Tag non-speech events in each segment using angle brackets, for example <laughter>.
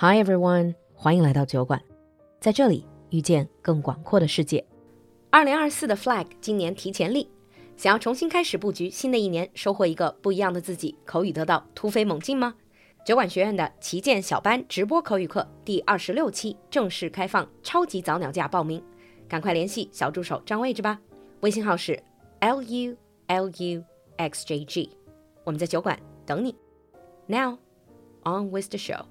Hi everyone，欢迎来到酒馆，在这里遇见更广阔的世界。二零二四的 flag 今年提前立，想要重新开始布局新的一年，收获一个不一样的自己，口语得到突飞猛进吗？酒馆学院的旗舰小班直播口语课第二十六期正式开放，超级早鸟价报名，赶快联系小助手占位置吧。微信号是 l u l u x j g，我们在酒馆等你。Now on with the show.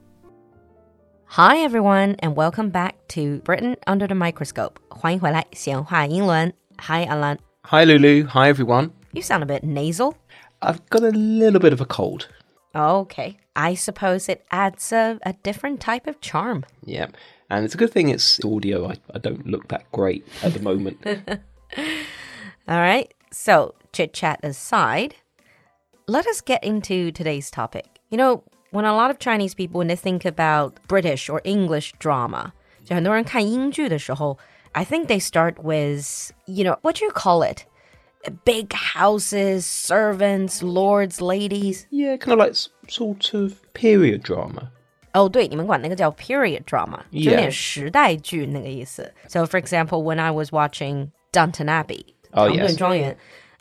Hi everyone, and welcome back to Britain under the microscope. 欢迎回来，闲话英伦。Hi Alan. Hi Lulu. Hi everyone. You sound a bit nasal. I've got a little bit of a cold. Okay. I suppose it adds a, a different type of charm. Yeah. And it's a good thing it's audio. I, I don't look that great at the moment. <laughs> All right. So, chit chat aside, let us get into today's topic. You know, when a lot of Chinese people, when they think about British or English drama, 就很多人看英剧的时候, I think they start with, you know, what do you call it? Big houses, servants, lords, ladies. yeah, kind of like s- sort of period drama. 哦，对，你们管那个叫 period drama，就 Yeah. 有点时代剧那个意思。So, for example, when I was watching Downton Abbey， Oh, 唐顿 yes. 庄园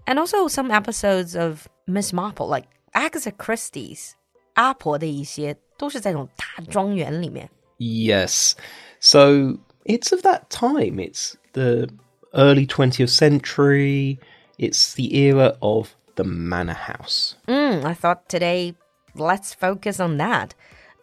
and also some episodes of Miss Marple, like Agatha Christie's， 阿婆的一些都是在这种大庄园里面。 Yes. So it's of that time. It's the early 20th century. It's the era of the manor house. Mm, I thought today let's focus on that.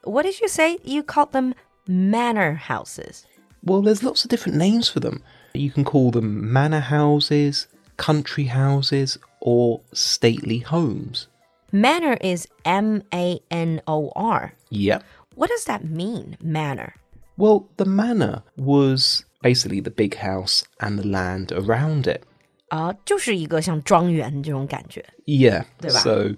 What did you say? You called them manor houses. Well, there's lots of different names for them. You can call them manor houses, country houses, or stately homes. Manor is M A N O R. Yep. What does that mean, manor? Well, the manor was basically the big house and the land around it. 啊，就是一个像庄园这种感觉。Yeah, Yeah. so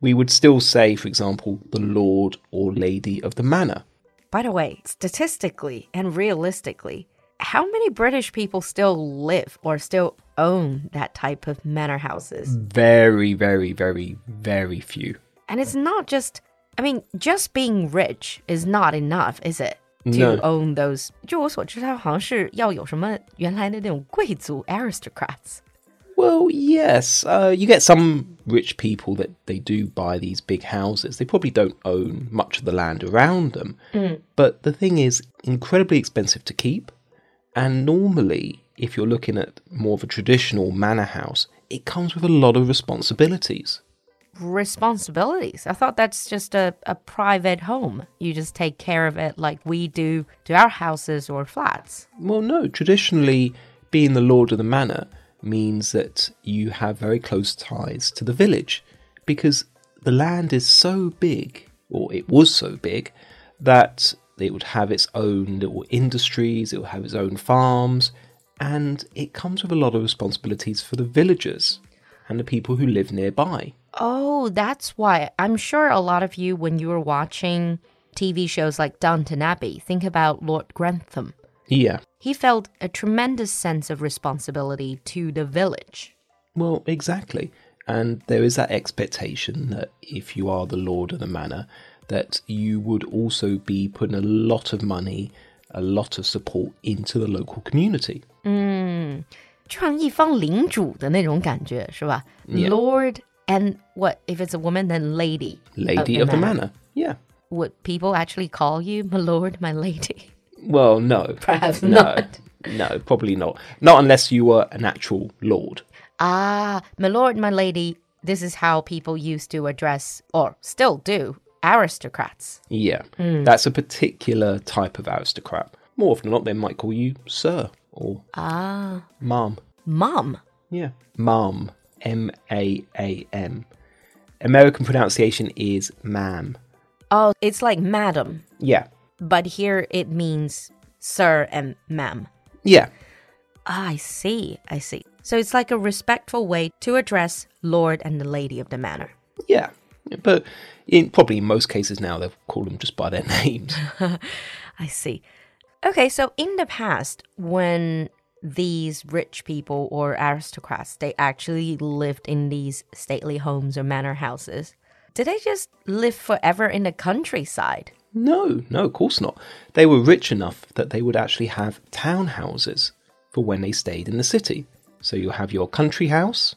we would still say, for example, the lord or lady of the manor. By the way, statistically and realistically, how many British people still live or still own that type of manor houses? Very, very, very, very few. And it's not just, I mean, just being rich is not enough, is it? To No. own those. 据我所知，它好像是要有什么原来的那种贵族 aristocrats. Well, yes. Uh, you get some rich people that they do buy these big houses. They probably don't own much of the land around them. But the thing is, incredibly expensive to keep. And normally, if you're looking at more of a traditional manor house, it comes with a lot of responsibilities. responsibilities. I thought that's just a, a private home. You just take care of it like we do to our houses or flats. Well, no. Traditionally, being the lord of the manor means that you have very close ties to the village because the land is so big, or it was so big, that it would have its own little industries, it would have its own farms, and it comes with a lot of responsibilities for the villagers and the people who live nearby. Oh, that's why. I'm sure a lot of you, when you were watching TV shows like Downton Abbey, think about Lord Grantham. Yeah. He felt a tremendous sense of responsibility to the village. Well, exactly. And there is that expectation that if you are the lord of the manor, that you would also be putting a lot of money, a lot of support into the local community. 就像一方领主的那种感觉，是吧？ Yeah. Lord and what if it's a woman then lady? Lady of the manor. Yeah. Would people actually call you my lord, my lady? Well, no. <laughs> Perhaps no. not. No, probably not. Not unless you were an actual lord. Ah, my lord, my lady. This is how people used to address, or still do, aristocrats. Yeah. That's a particular type of aristocrat. More often than not, they might call you sir or Ah, ma'am. mom. Yeah. Ma'am. M A A M. American pronunciation is ma'am. Oh, it's like madam, Yeah. but here it means sir and ma'am. Yeah. Ah, I see, I see. So it's like a respectful way to address lord and the lady of the manor. Yeah. But in probably in most cases now they'll call them just by their <laughs> names. <laughs> I see. Okay, so in the past, when these rich people or aristocrats they actually lived in these stately homes or manor houses, did they just live forever in the countryside? No, no, of course not. They were rich enough that they would actually have townhouses for when they stayed in the city. So you have your country house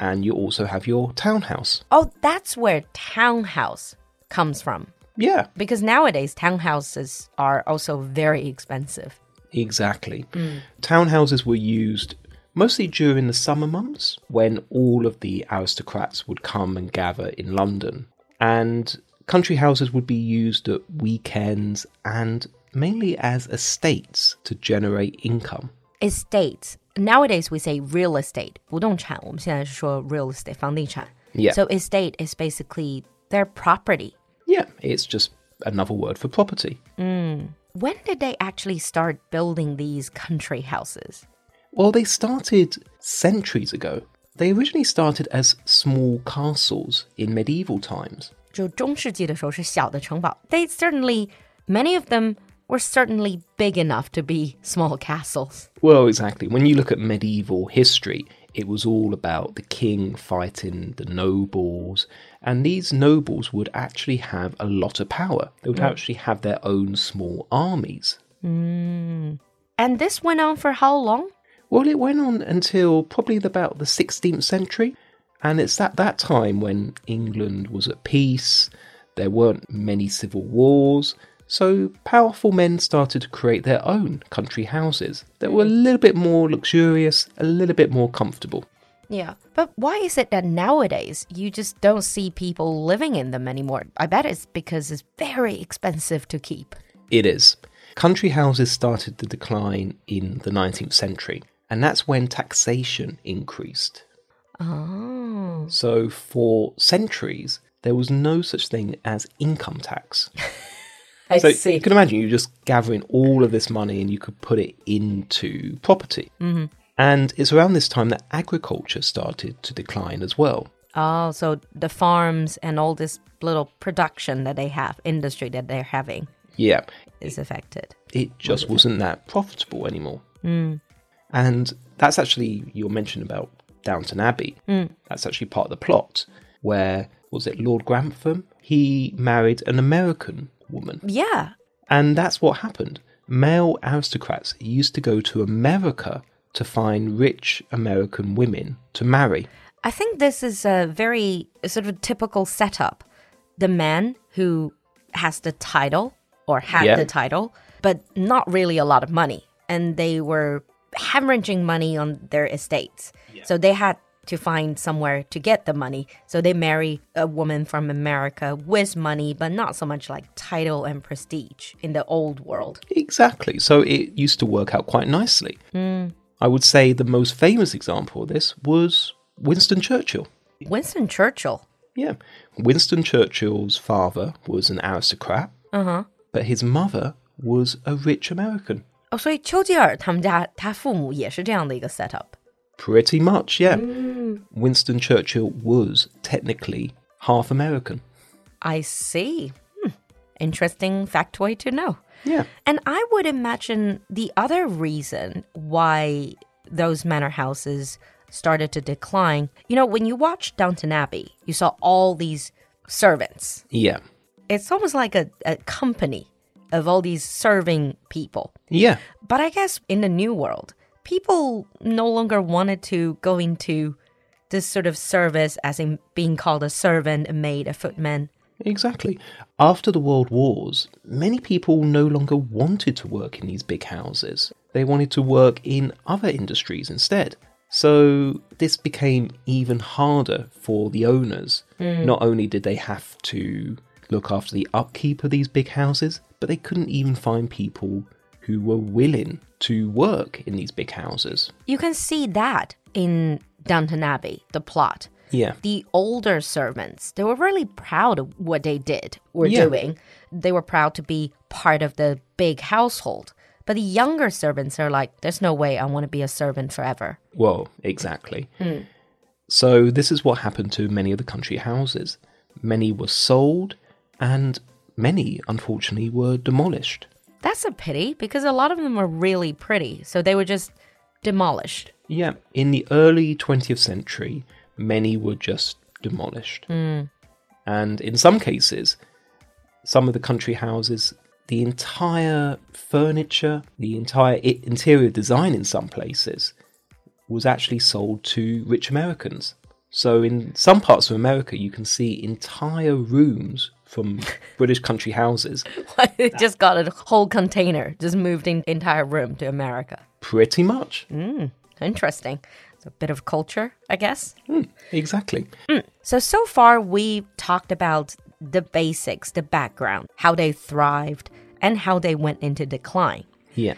and you also have your townhouse. Oh, that's where townhouse comes from. Yeah, Because nowadays, townhouses are also very expensive. exactly. Mm. Townhouses were used mostly during the summer months when all of the aristocrats would come and gather in London. And country houses would be used at weekends and mainly as estates to generate income. Estates Nowadays, we say real estate. 不动产，我们现在是说 real estate, 房地产. Yeah. So estate is basically their property. Yeah, it's just another word for property. When did they actually start building these country houses? Well, they started centuries ago. They originally started as small castles in medieval times. 就中世纪的时候是小的城堡. They certainly, many of them were certainly big enough to be small castles. Well, exactly. When you look at medieval history, it was all about the king fighting the nobles, and these nobles would actually have a lot of power. They would actually have their own small armies. Hmm. And this went on for how long? Well, it went on until probably about the 16th century, and it's at that time when England was at peace, there weren't many civil wars, so powerful men started to create their own country houses that were a little bit more luxurious, a little bit more comfortable. Yeah. But why is it that nowadays you just don't see people living in them anymore? I bet it's because it's very expensive to keep. It is. Country houses started to decline in the 19th century, and that's when taxation increased. Oh. So, for centuries, there was no such thing as income tax. <laughs> I So see. you can imagine you're just gathering all of this money and you could put it into property. Mm-hmm. And it's around this time that agriculture started to decline as well. Oh, so the farms and all this little production that they have, industry that they're having, Yeah, is affected. it just wasn't that profitable anymore. And that's actually your mention about Downton Abbey. That's actually part of the plot where, was it Lord Grantham? He married an American woman. Yeah. And that's what happened. Male aristocrats used to go to America to find rich American women to marry. I think this is a very sort of typical setup. The man who has the title or had Yeah. the title, but not really a lot of money. And they were hemorrhaging money on their estates. So they had to find somewhere to get the money. So they marry a woman from America with money, but not so much like title and prestige in the old world. Exactly. So it used to work out quite nicely. I would say the most famous example of this was Winston Churchill. Winston Churchill. Yeah. Winston Churchill's father was an aristocrat, Uh-huh. but his mother was a rich American. 哦，所以丘吉尔他们家他父母也是这样的一个 setup。 Pretty much, yeah. Winston Churchill was technically half American. I see. Hmm. Interesting factoid to know. Yeah. And I would imagine the other reason why those manor houses started to decline, you know, when you watched Downton Abbey, you saw all these servants. Yeah. It's almost like a, a company of all these serving people. Yeah. But I guess in the new world, people no longer wanted to go into this sort of service as in being called a servant, a maid, a footman. Exactly. After the World Wars, many people no longer wanted to work in these big houses. They wanted to work in other industries instead. So this became even harder for the owners. Hmm. Not only did they have to look after the upkeep of these big houses, but they couldn't even find people who were willing to work in these big houses. You can see that in Downton Abbey, the plot. Yeah. The older servants, they were really proud of what they did or Yeah. doing. They were proud to be part of the big household. But the younger servants are like, there's no way I want to be a servant forever. Well, exactly. Hmm. So, this is what happened to many of the country houses. Many were sold, and many, unfortunately, were demolished. That's a pity because a lot of them were really pretty. So they were just demolished. Yeah, in the early 20th century, many were just demolished. Hmm. And in some cases, some of the country houses, the entire furniture, the entire i- interior design in some places was actually sold to rich Americans. So in some parts of America, you can see entire rooms from British country houses. <laughs> just got a whole container, just moved in entire room to America. Pretty much. Hmm, interesting. It's a bit of culture, I guess. Hmm, exactly. Hmm, so, so far we've talked about the basics, the background, how they thrived, and how they went into decline. Yeah.